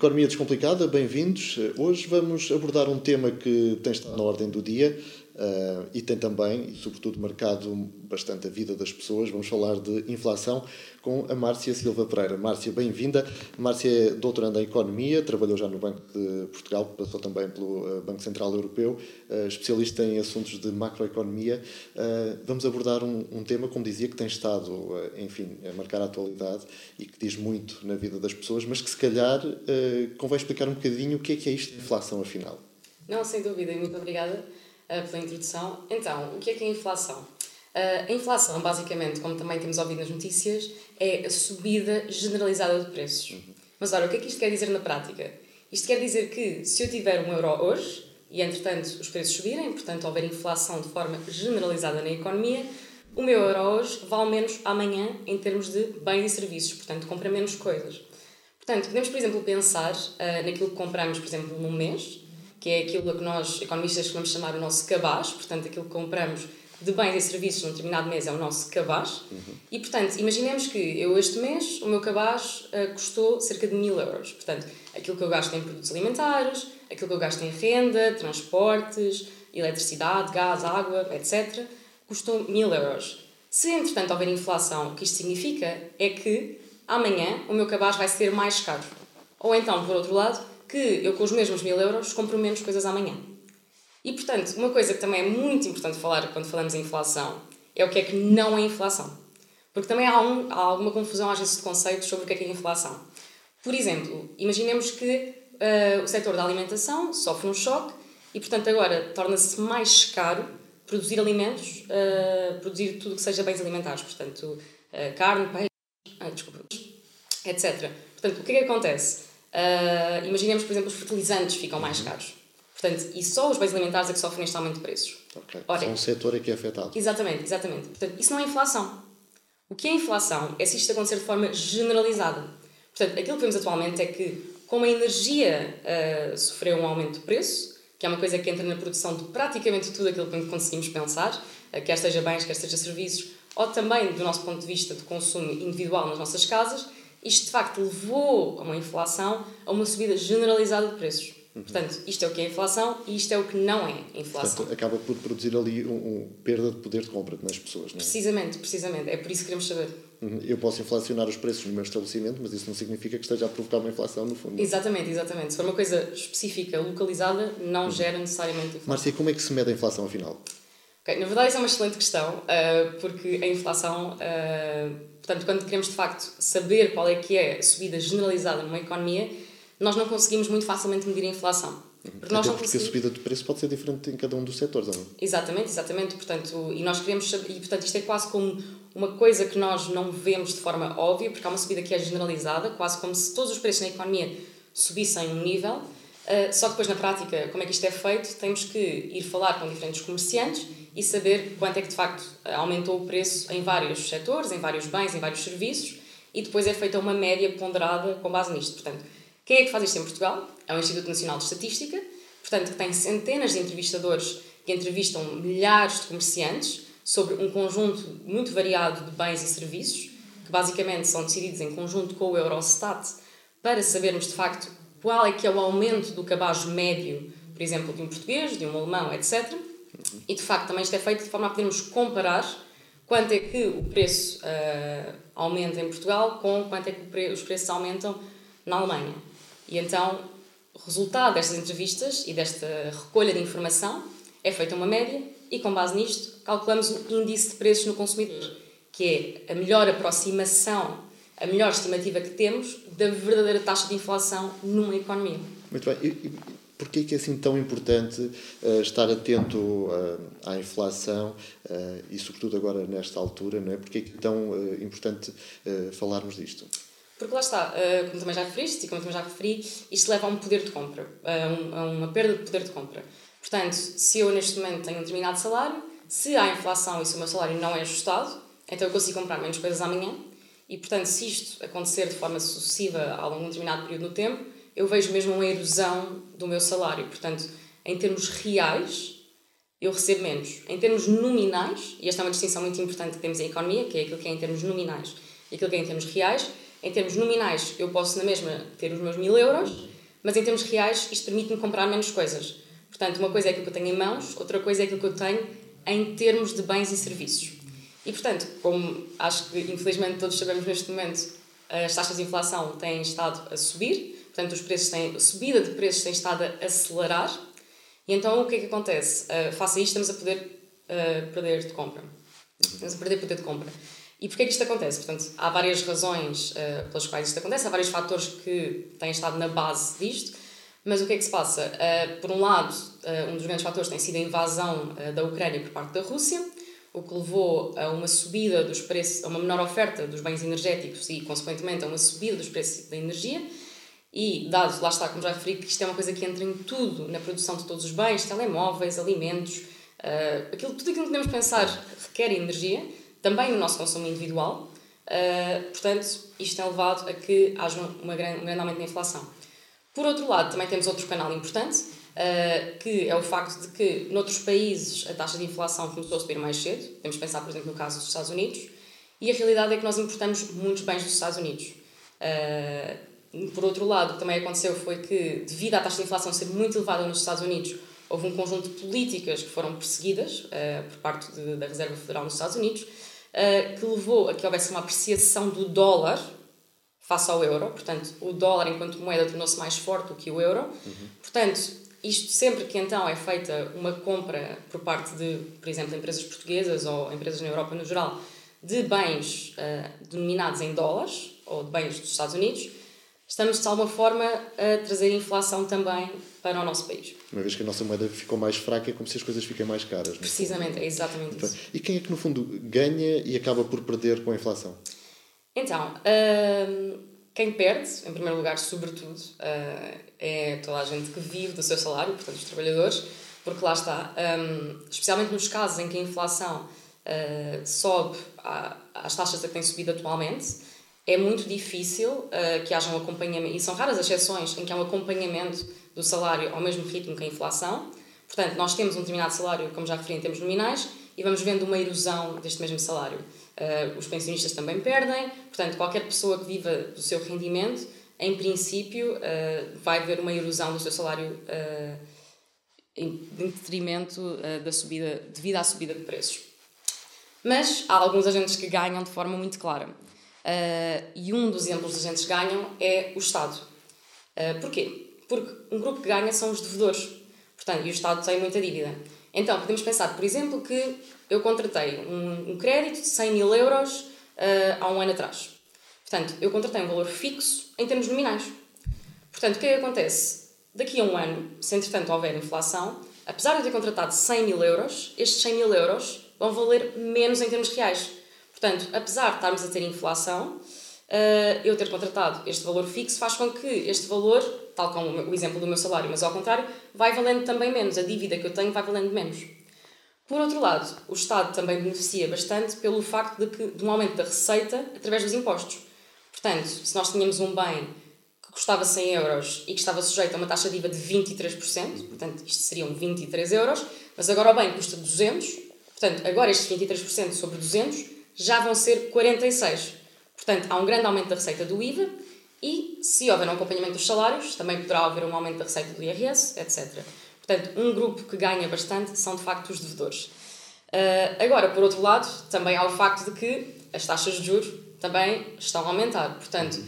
Economia Descomplicada, bem-vindos. Hoje vamos abordar um tema que tem estado na ordem do dia uh, e tem também, e sobretudo, marcado bastante a vida das pessoas. Vamos falar de inflação com a Márcia Silva Pereira. Márcia, bem-vinda. Márcia é doutoranda em Economia, trabalhou já no Banco de Portugal, passou também pelo uh, Banco Central Europeu, uh, especialista em assuntos de macroeconomia. vamos abordar um, um, tema, como dizia, que tem estado, enfim, a marcar a atualidade e que diz muito na vida das pessoas, mas que se calhar convém explicar um bocadinho o que é que é isto de inflação, afinal. Não, sem dúvida, e muito obrigada uh, pela introdução. Então, o que é que é a inflação? A inflação, basicamente, como também temos ouvido nas notícias, é a subida generalizada de preços. Mas ora, o que é que isto quer dizer na prática? Isto quer dizer que se eu tiver um euro hoje e, entretanto, os preços subirem, portanto, houver inflação de forma generalizada na economia, o meu euro hoje vale menos amanhã em termos de bens e serviços, portanto, compra menos coisas. Portanto, podemos, por exemplo, pensar uh, naquilo que compramos, por exemplo, num mês, que é aquilo que nós, economistas, costumamos chamar o nosso cabaz, portanto, aquilo que compramos de bens e serviços num determinado mês é o nosso cabaz. Uhum. E, portanto, imaginemos que eu este mês, o meu cabaz uh, custou cerca de mil euros. Portanto, aquilo que eu gasto em produtos alimentares, aquilo que eu gasto em renda, transportes, eletricidade, gás, água, etc., custou mil euros. Se, entretanto, houver inflação, o que isto significa é que amanhã o meu cabaz vai ser mais caro. Ou então, por outro lado, que eu com os mesmos mil euros compro menos coisas amanhã. E, portanto, uma coisa que também é muito importante falar quando falamos em inflação é o que é que não é inflação. Porque também há, um, há alguma confusão às vezes de conceitos sobre o que é que é inflação. Por exemplo, imaginemos que uh, o setor da alimentação sofre um choque e, portanto, agora torna-se mais caro produzir alimentos, uh, produzir tudo que seja bens alimentares, portanto, uh, carne, peixe, ah, desculpa, etc. Portanto, o que é que acontece? Uh, imaginemos, por exemplo, os fertilizantes ficam mais uhum. caros. Portanto, e só os bens alimentares é que sofrem este aumento de preços. Okay. Ora, São um setor é que é afetado. Exatamente, exatamente. Portanto, isso não é inflação. O que é inflação é se isto acontecer de forma generalizada. Portanto, aquilo que vemos atualmente é que, como a energia uh, sofreu um aumento de preço, que é uma coisa que entra na produção de praticamente tudo aquilo que conseguimos pensar, uh, quer seja bens, quer seja serviços, ou também do nosso ponto de vista de consumo individual nas nossas casas, isto de facto levou a uma inflação, a uma subida generalizada de preços. Uhum. Portanto, isto é o que é inflação e isto é o que não é inflação. Portanto, acaba por produzir ali uma um, perda de poder de compra nas pessoas, não é? Precisamente, precisamente. É por isso que queremos saber. Uhum. Eu posso inflacionar os preços no meu estabelecimento, mas isso não significa que esteja a provocar uma inflação no fundo. Exatamente, exatamente. Se for uma coisa específica, localizada, não uhum. gera necessariamente inflação. Márcia, como é que se mede a inflação afinal? Okay, na verdade, isso é uma excelente questão, uh, porque a inflação, uh, portanto, quando queremos de facto saber qual é que é a subida generalizada numa economia, nós não conseguimos muito facilmente medir a inflação. Porque, nós não porque conseguimos... a subida de preço pode ser diferente em cada um dos setores, não é? Exatamente, exatamente. Portanto, e nós queremos saber, e portanto isto é quase como uma coisa que nós não vemos de forma óbvia, porque há uma subida que é generalizada, quase como se todos os preços na economia subissem um nível. Uh, só que depois na prática, como é que isto é feito? Temos que ir falar com diferentes comerciantes e saber quanto é que de facto aumentou o preço em vários setores, em vários bens, em vários serviços e depois é feita uma média ponderada com base nisto. Portanto, quem é que faz isto em Portugal? É o Instituto Nacional de Estatística, portanto, que tem centenas de entrevistadores que entrevistam milhares de comerciantes sobre um conjunto muito variado de bens e serviços, que basicamente são decididos em conjunto com o Eurostat, para sabermos de facto qual é que é o aumento do cabaz médio, por exemplo, de um português, de um alemão, etc. E de facto também isto é feito de forma a podermos comparar quanto é que o preço uh, aumenta em Portugal com quanto é que pre os preços aumentam na Alemanha. E então, resultado destas entrevistas e desta recolha de informação, é feita uma média e com base nisto calculamos o índice de preços no consumidor, que é a melhor aproximação, a melhor estimativa que temos da verdadeira taxa de inflação numa economia. Muito bem. Porquê que é assim tão importante uh, estar atento uh, à inflação uh, e, sobretudo, agora nesta altura, não é? Porquê que é tão importante falarmos disto? Porque lá está, como também já referiste e como também já referi, isto leva a um poder de compra, a, uma perda de poder de compra. Portanto, se eu neste momento tenho um determinado salário, se há inflação e se o meu salário não é ajustado, então eu consigo comprar menos coisas amanhã. E, portanto, se isto acontecer de forma sucessiva a um determinado período no tempo, eu vejo mesmo uma erosão do meu salário. Portanto, em termos reais, eu recebo menos. Em termos nominais, e esta é uma distinção muito importante que temos em economia, que é aquilo que é em termos nominais e aquilo que é em termos reais, em termos nominais, eu posso na mesma ter os meus mil euros, mas em termos reais, isto permite-me comprar menos coisas. Portanto, uma coisa é aquilo que eu tenho em mãos, outra coisa é aquilo que eu tenho em termos de bens e serviços. E, portanto, como acho que infelizmente todos sabemos neste momento, as taxas de inflação têm estado a subir, portanto, os preços têm, a subida de preços tem estado a acelerar. E então, o que é que acontece? Uh, face a isto, estamos a poder uh, perder de compra. Estamos a perder poder de compra. E porquê é que isto acontece? Portanto, há várias razões uh, pelas quais isto acontece, há vários fatores que têm estado na base disto, mas o que é que se passa? Uh, por um lado, uh, um dos grandes fatores tem sido a invasão da Ucrânia por parte da Rússia, o que levou a uma subida dos preços, a uma menor oferta dos bens energéticos e, consequentemente, a uma subida dos preços da energia. E, dado, lá está, como já referi, que isto é uma coisa que entra em tudo, na produção de todos os bens, telemóveis, alimentos, uh, aquilo, tudo aquilo que podemos pensar requer energia, também no nosso consumo individual. Uh, portanto, isto tem levado a que haja uma grande, um grande aumento na inflação. Por outro lado, também temos outro canal importante, uh, que é o facto de que, noutros países, a taxa de inflação começou a subir mais cedo. Podemos pensar, por exemplo, no caso dos Estados Unidos. E a realidade é que nós importamos muitos bens dos Estados Unidos. Uh, por outro lado, o que também aconteceu foi que, devido à taxa de inflação ser muito elevada nos Estados Unidos, houve um conjunto de políticas que foram perseguidas uh, por parte de, da Reserva Federal nos Estados Unidos, que levou a que houvesse uma apreciação do dólar face ao euro. Portanto, o dólar, enquanto moeda, tornou-se mais forte do que o euro. Uhum. Portanto, isto sempre que então é feita uma compra por parte de, por exemplo, empresas portuguesas ou empresas na Europa no geral, de bens uh, denominados em dólares ou de bens dos Estados Unidos, estamos de alguma forma a trazer inflação também para o nosso país. Uma vez que a nossa moeda ficou mais fraca, é como se as coisas fiquem mais caras. Precisamente, é exatamente então, isso. E quem é que, no fundo, ganha e acaba por perder com a inflação? Então, uh, quem perde, em primeiro lugar, sobretudo, uh, é toda a gente que vive do seu salário, portanto, os trabalhadores, porque lá está, um, especialmente nos casos em que a inflação uh, sobe às taxas a que tem subido atualmente, é muito difícil uh, que haja um acompanhamento, e são raras as exceções em que há um acompanhamento do salário ao mesmo ritmo que a inflação. Portanto, nós temos um determinado salário, como já referi, em termos nominais, e vamos vendo uma erosão deste mesmo salário. Uh, os pensionistas também perdem, portanto, qualquer pessoa que viva do seu rendimento, em princípio, uh, vai ver uma erosão do seu salário uh, em detrimento da subida, devido à subida de preços. Mas há alguns agentes que ganham de forma muito clara. E um dos exemplos dos agentes que ganham é o Estado. Porquê? Porque um grupo que ganha são os devedores. Portanto, e o Estado tem muita dívida. Então, podemos pensar, por exemplo, que eu contratei um, um crédito de 100 mil euros uh, há um ano atrás. Portanto, eu contratei um valor fixo em termos nominais. Portanto, o que é que acontece? Daqui a um ano, se entretanto houver inflação, apesar de eu ter contratado 100 mil euros, estes 100 mil euros vão valer menos em termos reais. Portanto, apesar de estarmos a ter inflação, uh, eu ter contratado este valor fixo faz com que este valor, tal como o exemplo do meu salário, mas ao contrário, vai valendo também menos. A dívida que eu tenho vai valendo menos. Por outro lado, o Estado também beneficia bastante pelo facto de, que, de um aumento da receita através dos impostos. Portanto, se nós tínhamos um bem que custava 100 euros e que estava sujeito a uma taxa de IVA de 23%, portanto, isto seriam 23 euros, mas agora o bem custa 200, portanto, agora estes 23% sobre 200 já vão ser 46. Portanto, há um grande aumento da receita do IVA e, se houver um acompanhamento dos salários, também poderá haver um aumento da receita do IRS, etc. Portanto, um grupo que ganha bastante são, de facto, os devedores. Uh, agora, por outro lado, também há o facto de que as taxas de juros também estão a aumentar. Portanto,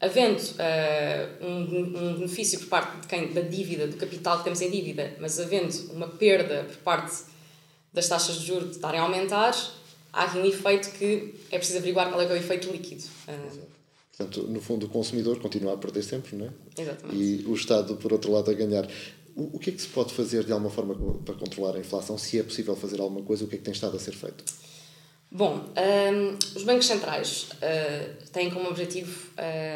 havendo uh, um, um, benefício por parte de quem, da dívida, do capital que temos em dívida, mas havendo uma perda por parte das taxas de juros de estarem a aumentar, há aqui um efeito que é preciso averiguar qual é, é o efeito líquido. Portanto, no fundo, o consumidor continua a perder sempre, não é? Exatamente. E o Estado, por outro lado, a ganhar. O, que é que se pode fazer de alguma forma para controlar a inflação? Se é possível fazer alguma coisa, o que é que tem estado a ser feito? Bom, um, os bancos centrais uh, têm como objetivo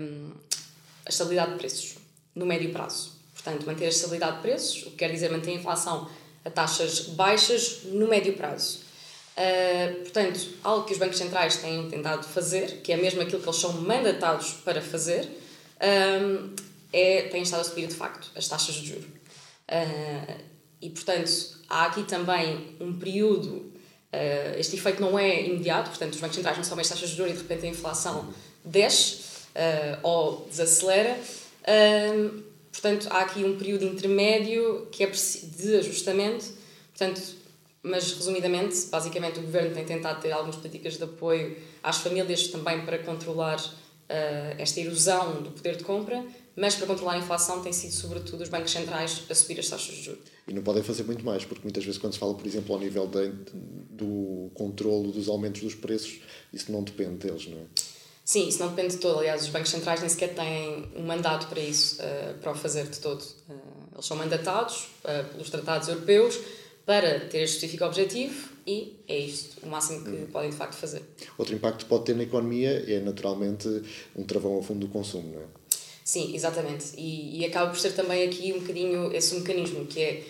um, a estabilidade de preços no médio prazo. Portanto, manter a estabilidade de preços, o que quer dizer manter a inflação a taxas baixas no médio prazo. Uh, portanto, algo que os bancos centrais têm tentado fazer, que é mesmo aquilo que eles são mandatados para fazer, um, é, têm estado a subir de facto as taxas de juros. Uh, e, portanto, há aqui também um período, uh, este efeito não é imediato, portanto, os bancos centrais não sobem as taxas de juros e de repente a inflação desce, ou desacelera. Uh, portanto, há aqui um período intermédio que é de ajustamento. Portanto, mas resumidamente, basicamente o governo tem tentado ter algumas políticas de apoio às famílias também para controlar uh, esta erosão do poder de compra, mas para controlar a inflação tem sido sobretudo os bancos centrais a subir as taxas de juros. E não podem fazer muito mais, porque muitas vezes quando se fala, por exemplo, ao nível de, do controlo dos aumentos dos preços, isso não depende deles, não é? Sim, isso não depende de todo. Aliás, os bancos centrais nem sequer têm um mandato para isso, uh, para o fazer de todo. Uh, eles são mandatados uh, pelos tratados europeus para ter este específico objetivo e é isto o máximo que podem de facto fazer. Outro impacto que pode ter na economia é naturalmente um travão ao fundo do consumo, não é? Sim, exatamente. E, e acaba por ser também aqui um bocadinho esse mecanismo que é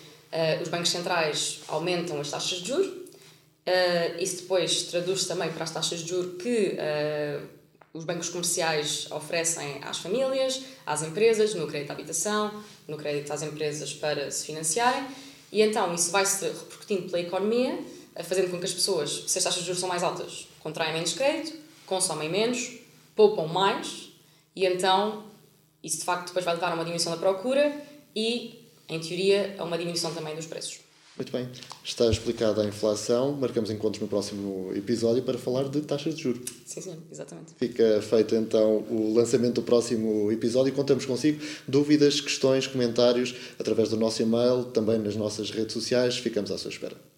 uh, os bancos centrais aumentam as taxas de juros, uh, isso depois traduz-se também para as taxas de juros que uh, os bancos comerciais oferecem às famílias, às empresas, no crédito à habitação, no crédito às empresas para se financiarem e então isso vai se repercutindo pela economia, eh, fazendo com que as pessoas, se as taxas de juros são mais altas, contraem menos crédito, consomem menos, poupam mais, e então isso de facto depois vai levar a uma diminuição da procura e, em teoria, a uma diminuição também dos preços. Muito bem. Está explicada a inflação. Marcamos encontros no próximo episódio para falar de taxas de juros. Sim, sim, exatamente. Fica feito então o lançamento do próximo episódio contamos consigo dúvidas, questões, comentários através do nosso e-mail, também nas nossas redes sociais. Ficamos à sua espera.